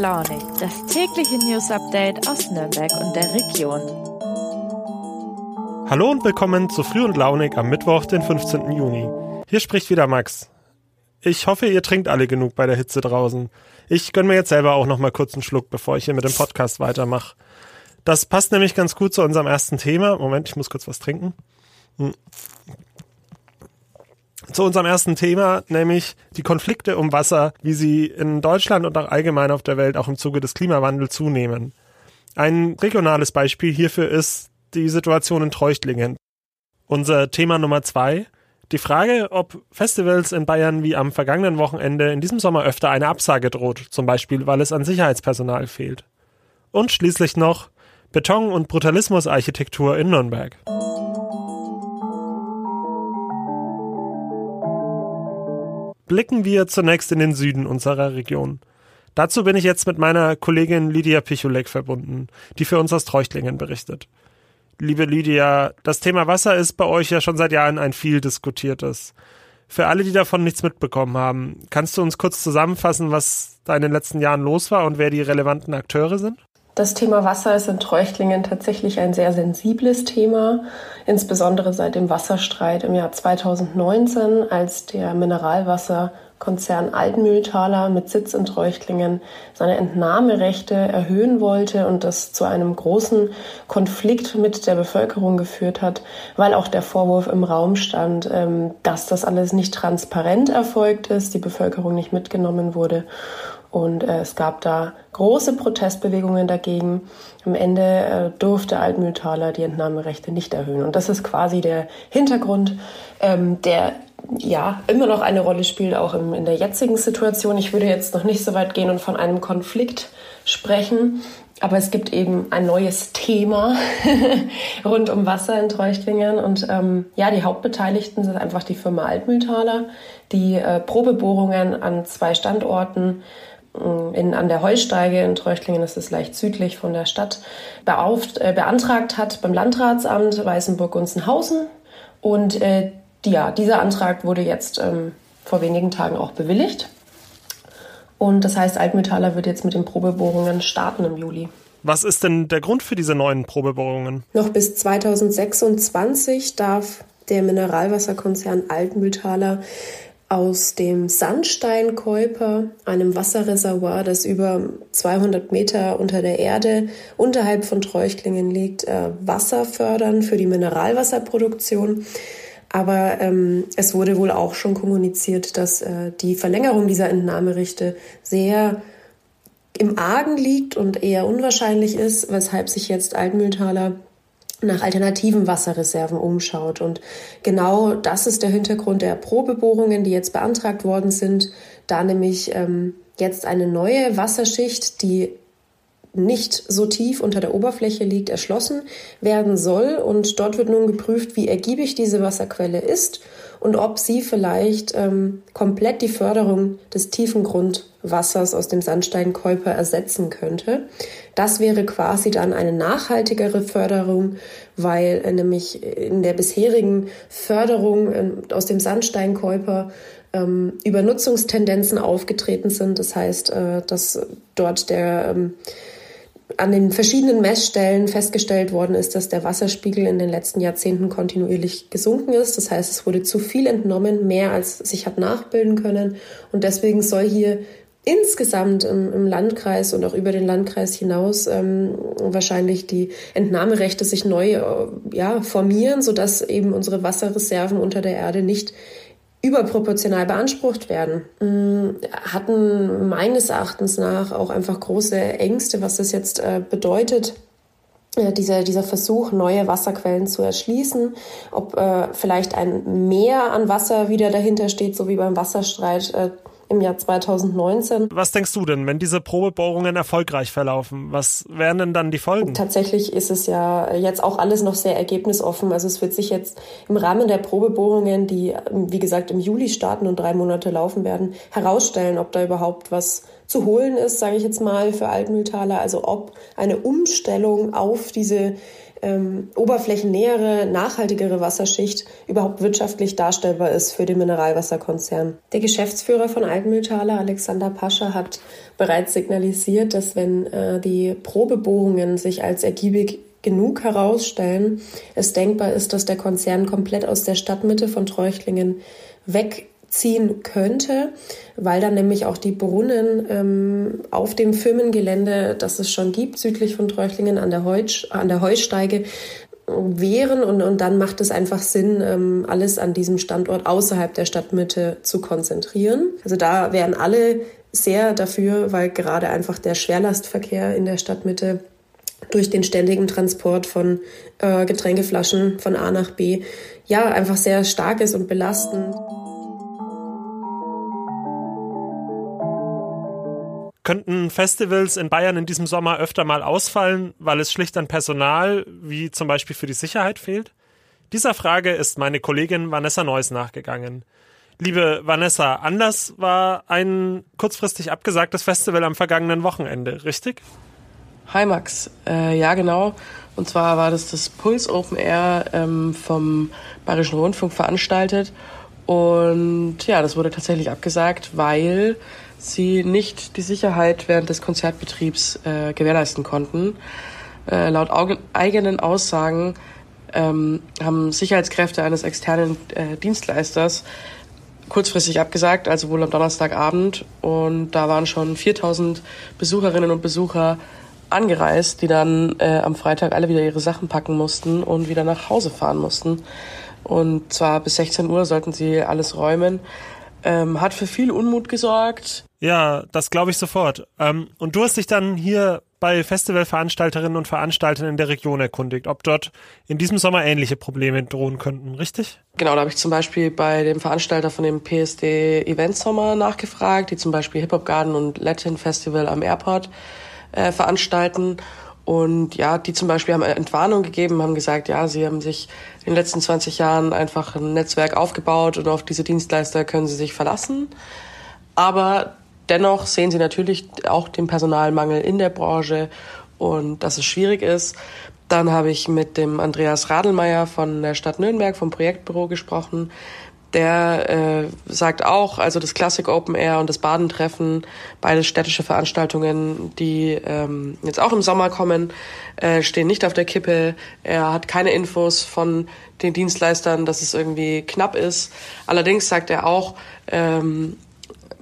Launig, das tägliche News Update aus Nürnberg und der Region. Hallo und willkommen zu Früh und Launig am Mittwoch, den 15. Juni. Hier spricht wieder Max. Ich hoffe, ihr trinkt alle genug bei der Hitze draußen. Ich gönne mir jetzt selber auch noch mal kurz einen Schluck, bevor ich hier mit dem Podcast weitermache. Das passt nämlich ganz gut zu unserem ersten Thema. Moment, ich muss kurz was trinken. Zu unserem ersten Thema, nämlich die Konflikte um Wasser, wie sie in Deutschland und auch allgemein auf der Welt auch im Zuge des Klimawandels zunehmen. Ein regionales Beispiel hierfür ist die Situation in Treuchtlingen. Unser Thema Nummer zwei, die Frage, ob Festivals in Bayern wie am vergangenen Wochenende in diesem Sommer öfter eine Absage droht, zum Beispiel weil es an Sicherheitspersonal fehlt. Und schließlich noch Beton- und Brutalismusarchitektur in Nürnberg. Blicken wir zunächst in den Süden unserer Region. Dazu bin ich jetzt mit meiner Kollegin Lydia Pichulek verbunden, die für uns aus Treuchtlingen berichtet. Liebe Lydia, das Thema Wasser ist bei euch ja schon seit Jahren ein viel diskutiertes. Für alle, die davon nichts mitbekommen haben, kannst du uns kurz zusammenfassen, was da in den letzten Jahren los war und wer die relevanten Akteure sind? Das Thema Wasser ist in Treuchtlingen tatsächlich ein sehr sensibles Thema, insbesondere seit dem Wasserstreit im Jahr 2019, als der Mineralwasserkonzern Altmühltaler mit Sitz in Treuchtlingen seine Entnahmerechte erhöhen wollte und das zu einem großen Konflikt mit der Bevölkerung geführt hat, weil auch der Vorwurf im Raum stand, ähm, dass das alles nicht transparent erfolgt ist, die Bevölkerung nicht mitgenommen wurde. Und äh, es gab da große Protestbewegungen dagegen. Am Ende äh, durfte Altmühltaler die Entnahmerechte nicht erhöhen. Und das ist quasi der Hintergrund, ähm, der ja immer noch eine Rolle spielt, auch im, in der jetzigen Situation. Ich würde jetzt noch nicht so weit gehen und von einem Konflikt sprechen. Aber es gibt eben ein neues Thema rund um Wasser in Treuchtlingen. Und ähm, ja, die Hauptbeteiligten sind einfach die Firma Altmühltaler, die äh, Probebohrungen an zwei Standorten in, an der Heusteige in Treuchtlingen, das ist leicht südlich von der Stadt, beauft, äh, beantragt hat beim Landratsamt Weißenburg-Gunzenhausen. Und äh, die, ja, dieser Antrag wurde jetzt ähm, vor wenigen Tagen auch bewilligt. Und das heißt, Altmetaller wird jetzt mit den Probebohrungen starten im Juli. Was ist denn der Grund für diese neuen Probebohrungen? Noch bis 2026 darf der Mineralwasserkonzern Altmühltaler aus dem Sandsteinkäuper, einem Wasserreservoir, das über 200 Meter unter der Erde unterhalb von Treuchtlingen liegt, äh, Wasser fördern für die Mineralwasserproduktion. Aber ähm, es wurde wohl auch schon kommuniziert, dass äh, die Verlängerung dieser Entnahmerichte sehr im Argen liegt und eher unwahrscheinlich ist, weshalb sich jetzt Altmühltaler nach alternativen Wasserreserven umschaut. Und genau das ist der Hintergrund der Probebohrungen, die jetzt beantragt worden sind, da nämlich ähm, jetzt eine neue Wasserschicht, die nicht so tief unter der Oberfläche liegt, erschlossen werden soll. Und dort wird nun geprüft, wie ergiebig diese Wasserquelle ist und ob sie vielleicht ähm, komplett die Förderung des tiefen Grundwassers aus dem Sandsteinkäuper ersetzen könnte. Das wäre quasi dann eine nachhaltigere Förderung, weil äh, nämlich in der bisherigen Förderung äh, aus dem Sandsteinkäuper ähm, Übernutzungstendenzen aufgetreten sind. Das heißt, äh, dass dort der ähm, an den verschiedenen Messstellen festgestellt worden ist, dass der Wasserspiegel in den letzten Jahrzehnten kontinuierlich gesunken ist. Das heißt, es wurde zu viel entnommen, mehr als sich hat nachbilden können. Und deswegen soll hier insgesamt im, im Landkreis und auch über den Landkreis hinaus ähm, wahrscheinlich die Entnahmerechte sich neu äh, ja, formieren, sodass eben unsere Wasserreserven unter der Erde nicht überproportional beansprucht werden, mm, hatten meines Erachtens nach auch einfach große Ängste, was das jetzt äh, bedeutet, äh, dieser, dieser Versuch, neue Wasserquellen zu erschließen, ob äh, vielleicht ein Meer an Wasser wieder dahinter steht, so wie beim Wasserstreit im Jahr 2019. Was denkst du denn, wenn diese Probebohrungen erfolgreich verlaufen? Was wären denn dann die Folgen? Tatsächlich ist es ja jetzt auch alles noch sehr ergebnisoffen. Also es wird sich jetzt im Rahmen der Probebohrungen, die wie gesagt im Juli starten und drei Monate laufen werden, herausstellen, ob da überhaupt was zu holen ist, sage ich jetzt mal, für Altmühltaler. Also ob eine Umstellung auf diese ähm, oberflächennähere, nachhaltigere Wasserschicht überhaupt wirtschaftlich darstellbar ist für den Mineralwasserkonzern. Der Geschäftsführer von Altmühltaler, Alexander Pascha, hat bereits signalisiert, dass wenn äh, die Probebohrungen sich als ergiebig genug herausstellen, es denkbar ist, dass der Konzern komplett aus der Stadtmitte von Treuchtlingen weg ziehen könnte, weil dann nämlich auch die Brunnen ähm, auf dem Firmengelände, das es schon gibt, südlich von Treuchlingen an der, Heutsch, an der Heusteige, wären und, und dann macht es einfach Sinn, ähm, alles an diesem Standort außerhalb der Stadtmitte zu konzentrieren. Also da wären alle sehr dafür, weil gerade einfach der Schwerlastverkehr in der Stadtmitte durch den ständigen Transport von äh, Getränkeflaschen von A nach B ja einfach sehr stark ist und belastend. Könnten Festivals in Bayern in diesem Sommer öfter mal ausfallen, weil es schlicht an Personal, wie zum Beispiel für die Sicherheit, fehlt? Dieser Frage ist meine Kollegin Vanessa Neuss nachgegangen. Liebe Vanessa, anders war ein kurzfristig abgesagtes Festival am vergangenen Wochenende, richtig? Hi Max, äh, ja genau. Und zwar war das das Puls Open Air ähm, vom Bayerischen Rundfunk veranstaltet. Und ja, das wurde tatsächlich abgesagt, weil sie nicht die Sicherheit während des Konzertbetriebs äh, gewährleisten konnten. Äh, laut eigenen Aussagen ähm, haben Sicherheitskräfte eines externen äh, Dienstleisters kurzfristig abgesagt, also wohl am Donnerstagabend. Und da waren schon 4000 Besucherinnen und Besucher angereist, die dann äh, am Freitag alle wieder ihre Sachen packen mussten und wieder nach Hause fahren mussten. Und zwar bis 16 Uhr sollten sie alles räumen. Ähm, hat für viel Unmut gesorgt. Ja, das glaube ich sofort. Ähm, und du hast dich dann hier bei Festivalveranstalterinnen und Veranstaltern in der Region erkundigt, ob dort in diesem Sommer ähnliche Probleme drohen könnten, richtig? Genau, da habe ich zum Beispiel bei dem Veranstalter von dem PSD Event Sommer nachgefragt, die zum Beispiel Hip Hop Garden und Latin Festival am Airport äh, veranstalten. Und ja, die zum Beispiel haben Entwarnung gegeben, haben gesagt, ja, sie haben sich in den letzten 20 Jahren einfach ein Netzwerk aufgebaut und auf diese Dienstleister können sie sich verlassen. Aber Dennoch sehen sie natürlich auch den Personalmangel in der Branche und dass es schwierig ist. Dann habe ich mit dem Andreas Radelmeier von der Stadt Nürnberg vom Projektbüro gesprochen. Der äh, sagt auch, also das Classic Open Air und das Badentreffen, beide städtische Veranstaltungen, die ähm, jetzt auch im Sommer kommen, äh, stehen nicht auf der Kippe. Er hat keine Infos von den Dienstleistern, dass es irgendwie knapp ist. Allerdings sagt er auch, ähm,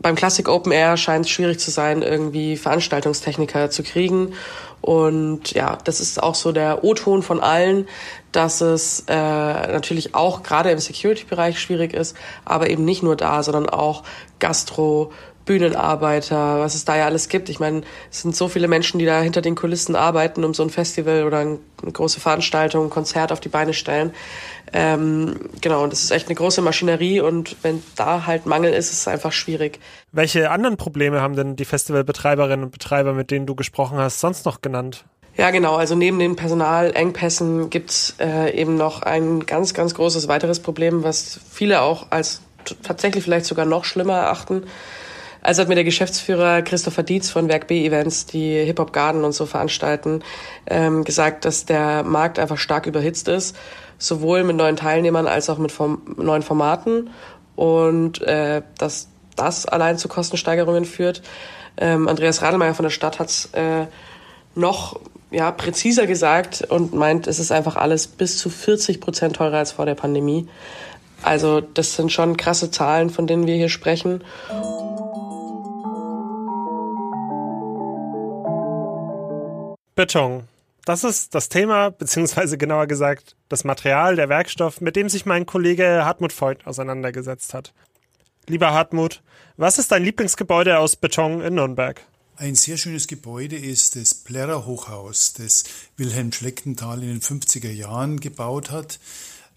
beim Classic Open Air scheint es schwierig zu sein, irgendwie Veranstaltungstechniker zu kriegen. Und ja, das ist auch so der O-Ton von allen, dass es äh, natürlich auch gerade im Security-Bereich schwierig ist, aber eben nicht nur da, sondern auch Gastro, Bühnenarbeiter, was es da ja alles gibt. Ich meine, es sind so viele Menschen, die da hinter den Kulissen arbeiten, um so ein Festival oder eine große Veranstaltung, ein Konzert auf die Beine stellen. Ähm, genau, und das ist echt eine große Maschinerie und wenn da halt Mangel ist, ist es einfach schwierig. Welche anderen Probleme haben denn die Festivalbetreiberinnen und Betreiber, mit denen du gesprochen hast, sonst noch genannt? Ja, genau. Also neben den Personalengpässen gibt's äh, eben noch ein ganz, ganz großes weiteres Problem, was viele auch als tatsächlich vielleicht sogar noch schlimmer erachten. Also hat mir der Geschäftsführer Christopher Dietz von Werk B Events, die Hip Hop Garden und so veranstalten, ähm, gesagt, dass der Markt einfach stark überhitzt ist, sowohl mit neuen Teilnehmern als auch mit Form neuen Formaten und äh, dass das allein zu Kostensteigerungen führt. Ähm, Andreas Radelmeier von der Stadt hat äh, noch ja, präziser gesagt und meint, es ist einfach alles bis zu 40 Prozent teurer als vor der Pandemie. Also das sind schon krasse Zahlen, von denen wir hier sprechen. Beton. Das ist das Thema, beziehungsweise genauer gesagt das Material, der Werkstoff, mit dem sich mein Kollege Hartmut Voigt auseinandergesetzt hat. Lieber Hartmut, was ist dein Lieblingsgebäude aus Beton in Nürnberg? Ein sehr schönes Gebäude ist das Plärrer Hochhaus, das Wilhelm Schlechtenthal in den 50er Jahren gebaut hat.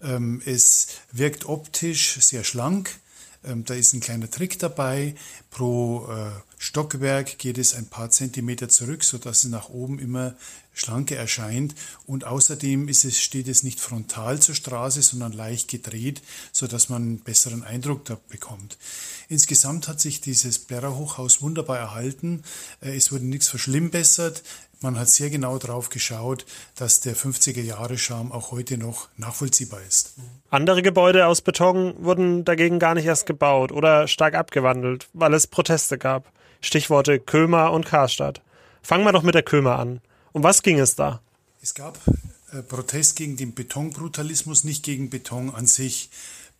Ähm, es wirkt optisch sehr schlank, Ähm, da ist ein kleiner Trick dabei. Pro äh, Stockwerk geht es ein paar Zentimeter zurück, sodass es nach oben immer schlanker erscheint. Und außerdem ist es, steht es nicht frontal zur Straße, sondern leicht gedreht, sodass man einen besseren Eindruck da bekommt. Insgesamt hat sich dieses Blerrer Hochhaus wunderbar erhalten. Äh, es wurde nichts verschlimmbessert. Man hat sehr genau darauf geschaut, dass der 50er Jahre Charme auch heute noch nachvollziehbar ist. Andere Gebäude aus Beton wurden dagegen gar nicht erst gebaut oder stark abgewandelt, weil es Proteste gab. Stichworte Kömer und Karstadt. Fangen wir doch mit der Kömer an. Um was ging es da? Es gab äh, Protest gegen den Betonbrutalismus, nicht gegen Beton an sich.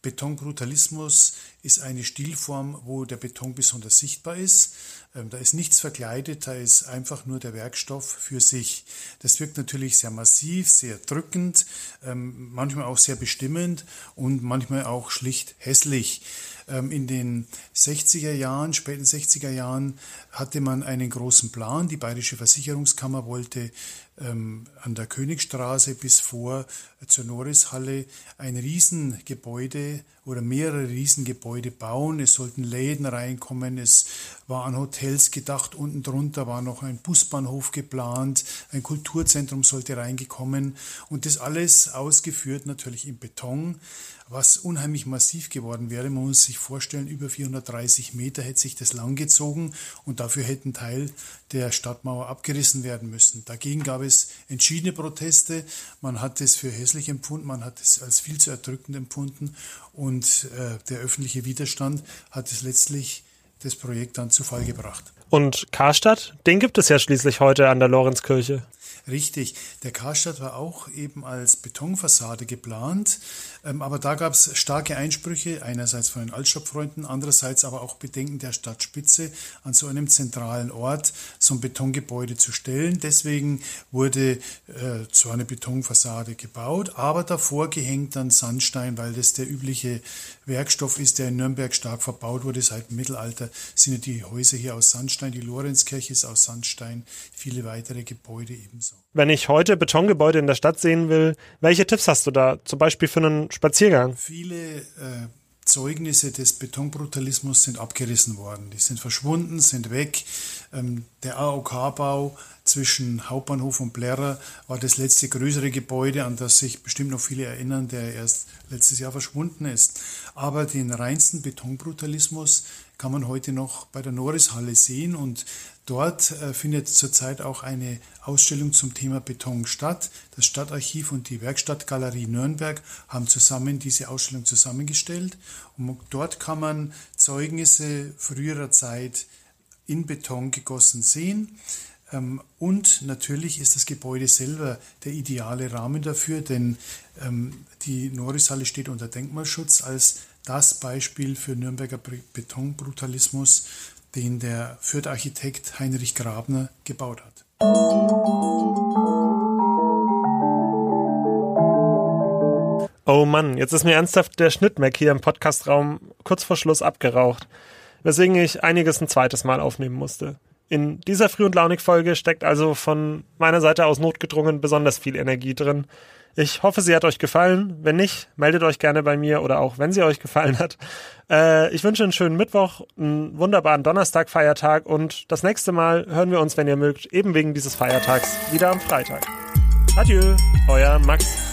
Betonbrutalismus ist eine Stilform, wo der Beton besonders sichtbar ist. Ähm, da ist nichts verkleidet, da ist einfach nur der Werkstoff für sich. Das wirkt natürlich sehr massiv, sehr drückend, ähm, manchmal auch sehr bestimmend und manchmal auch schlicht hässlich. Ähm, in den 60er Jahren, späten 60er Jahren, hatte man einen großen Plan. Die Bayerische Versicherungskammer wollte ähm, an der Königstraße bis vor zur Norrishalle ein Riesengebäude oder mehrere Riesengebäude bauen. Es sollten Läden reinkommen, es war an Hotels gedacht, unten drunter war noch ein Busbahnhof geplant, ein Kulturzentrum sollte reingekommen. Und das alles ausgeführt natürlich in Beton was unheimlich massiv geworden wäre. Man muss sich vorstellen, über 430 Meter hätte sich das langgezogen und dafür hätte ein Teil der Stadtmauer abgerissen werden müssen. Dagegen gab es entschiedene Proteste. Man hat es für hässlich empfunden, man hat es als viel zu erdrückend empfunden und äh, der öffentliche Widerstand hat es letztlich das Projekt dann zu Fall gebracht. Und Karstadt, den gibt es ja schließlich heute an der Lorenzkirche. Richtig, der Karstadt war auch eben als Betonfassade geplant, aber da gab es starke Einsprüche, einerseits von den Altstadtfreunden, andererseits aber auch Bedenken der Stadtspitze, an so einem zentralen Ort so ein Betongebäude zu stellen. Deswegen wurde äh, so eine Betonfassade gebaut, aber davor gehängt dann Sandstein, weil das der übliche Werkstoff ist, der in Nürnberg stark verbaut wurde. Seit dem Mittelalter sind ja die Häuser hier aus Sandstein, die Lorenzkirche ist aus Sandstein, viele weitere Gebäude ebenso. Wenn ich heute Betongebäude in der Stadt sehen will, welche Tipps hast du da? Zum Beispiel für einen Spaziergang? Viele äh, Zeugnisse des Betonbrutalismus sind abgerissen worden. Die sind verschwunden, sind weg. Ähm, der AOK-Bau zwischen Hauptbahnhof und Blerrer war das letzte größere Gebäude, an das sich bestimmt noch viele erinnern, der erst letztes Jahr verschwunden ist. Aber den reinsten Betonbrutalismus kann man heute noch bei der Norrishalle sehen und Dort äh, findet zurzeit auch eine Ausstellung zum Thema Beton statt. Das Stadtarchiv und die Werkstattgalerie Nürnberg haben zusammen diese Ausstellung zusammengestellt. Und dort kann man Zeugnisse früherer Zeit in Beton gegossen sehen. Ähm, und natürlich ist das Gebäude selber der ideale Rahmen dafür, denn ähm, die Norrishalle steht unter Denkmalschutz als das Beispiel für Nürnberger Betonbrutalismus den der Fürth Architekt Heinrich Grabner gebaut hat. Oh Mann, jetzt ist mir ernsthaft der Schnittmeck hier im Podcastraum kurz vor Schluss abgeraucht, weswegen ich einiges ein zweites Mal aufnehmen musste. In dieser Früh- und Launig-Folge steckt also von meiner Seite aus notgedrungen besonders viel Energie drin. Ich hoffe, sie hat euch gefallen. Wenn nicht, meldet euch gerne bei mir oder auch, wenn sie euch gefallen hat. Äh, ich wünsche einen schönen Mittwoch, einen wunderbaren Donnerstag, Feiertag und das nächste Mal hören wir uns, wenn ihr mögt, eben wegen dieses Feiertags wieder am Freitag. Adieu, euer Max.